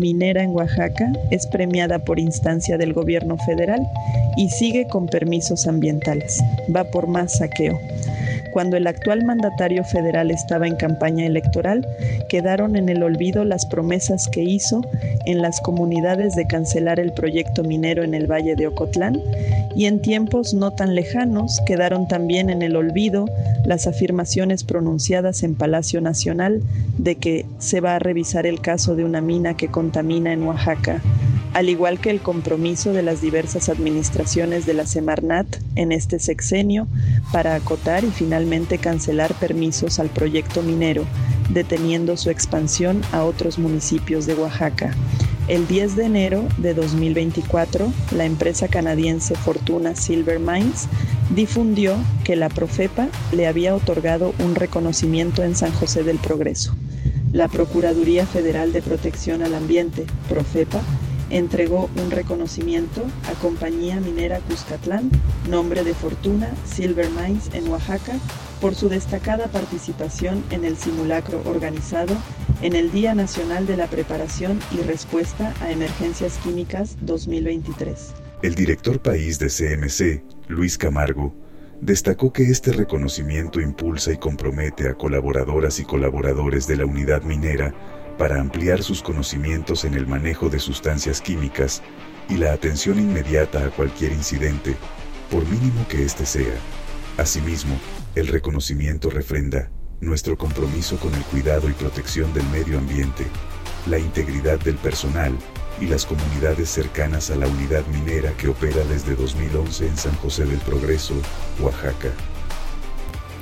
minera en Oaxaca es premiada por instancia del gobierno federal y sigue con permisos ambientales. Va por más saqueo. Cuando el actual mandatario federal estaba en campaña electoral, quedaron en el olvido las promesas que hizo en las comunidades de cancelar el proyecto minero en el Valle de Ocotlán y en tiempos no tan lejanos quedaron también en el olvido las afirmaciones pronunciadas en Palacio Nacional de que se va a revisar el caso de una mina que contamina en Oaxaca al igual que el compromiso de las diversas administraciones de la Semarnat en este sexenio para acotar y finalmente cancelar permisos al proyecto minero, deteniendo su expansión a otros municipios de Oaxaca. El 10 de enero de 2024, la empresa canadiense Fortuna Silver Mines difundió que la Profepa le había otorgado un reconocimiento en San José del Progreso. La Procuraduría Federal de Protección al Ambiente, Profepa, entregó un reconocimiento a Compañía Minera Cuscatlán, nombre de fortuna Silver Mines en Oaxaca, por su destacada participación en el simulacro organizado en el Día Nacional de la Preparación y Respuesta a Emergencias Químicas 2023. El director país de CMC, Luis Camargo, destacó que este reconocimiento impulsa y compromete a colaboradoras y colaboradores de la unidad minera para ampliar sus conocimientos en el manejo de sustancias químicas y la atención inmediata a cualquier incidente, por mínimo que éste sea. Asimismo, el reconocimiento refrenda nuestro compromiso con el cuidado y protección del medio ambiente, la integridad del personal y las comunidades cercanas a la unidad minera que opera desde 2011 en San José del Progreso, Oaxaca.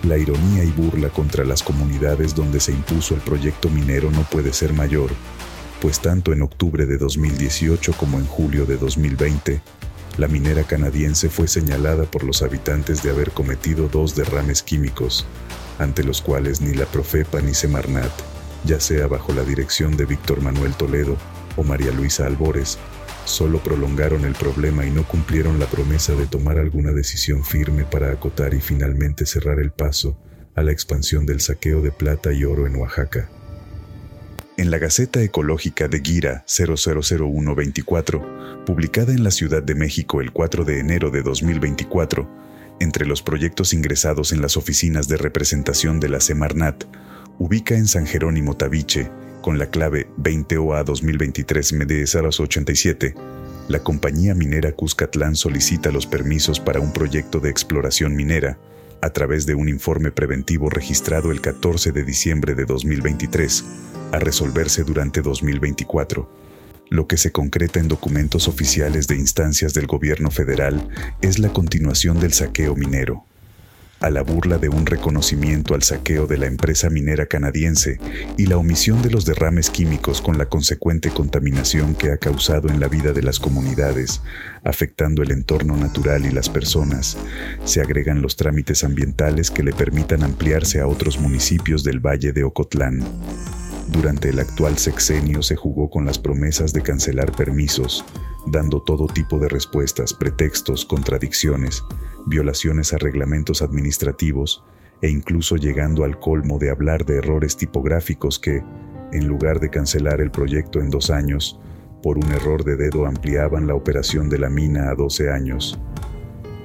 La ironía y burla contra las comunidades donde se impuso el proyecto minero no puede ser mayor, pues tanto en octubre de 2018 como en julio de 2020, la minera canadiense fue señalada por los habitantes de haber cometido dos derrames químicos, ante los cuales ni la Profepa ni Semarnat, ya sea bajo la dirección de Víctor Manuel Toledo o María Luisa Albores, solo prolongaron el problema y no cumplieron la promesa de tomar alguna decisión firme para acotar y finalmente cerrar el paso a la expansión del saqueo de plata y oro en Oaxaca. En la Gaceta Ecológica de Guira 000124, publicada en la Ciudad de México el 4 de enero de 2024, entre los proyectos ingresados en las oficinas de representación de la Semarnat, ubica en San Jerónimo Tabiche con la clave 20OA 2023 MDS 87, la compañía minera Cuscatlán solicita los permisos para un proyecto de exploración minera a través de un informe preventivo registrado el 14 de diciembre de 2023, a resolverse durante 2024. Lo que se concreta en documentos oficiales de instancias del gobierno federal es la continuación del saqueo minero a la burla de un reconocimiento al saqueo de la empresa minera canadiense y la omisión de los derrames químicos con la consecuente contaminación que ha causado en la vida de las comunidades, afectando el entorno natural y las personas, se agregan los trámites ambientales que le permitan ampliarse a otros municipios del Valle de Ocotlán. Durante el actual sexenio se jugó con las promesas de cancelar permisos, dando todo tipo de respuestas, pretextos, contradicciones, violaciones a reglamentos administrativos e incluso llegando al colmo de hablar de errores tipográficos que, en lugar de cancelar el proyecto en dos años, por un error de dedo ampliaban la operación de la mina a 12 años.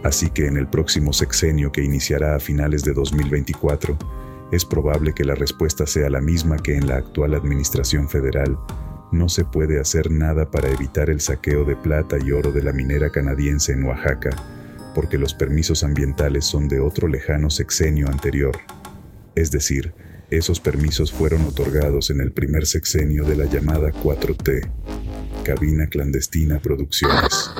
Así que en el próximo sexenio que iniciará a finales de 2024, es probable que la respuesta sea la misma que en la actual Administración Federal. No se puede hacer nada para evitar el saqueo de plata y oro de la minera canadiense en Oaxaca, porque los permisos ambientales son de otro lejano sexenio anterior. Es decir, esos permisos fueron otorgados en el primer sexenio de la llamada 4T, Cabina Clandestina Producciones.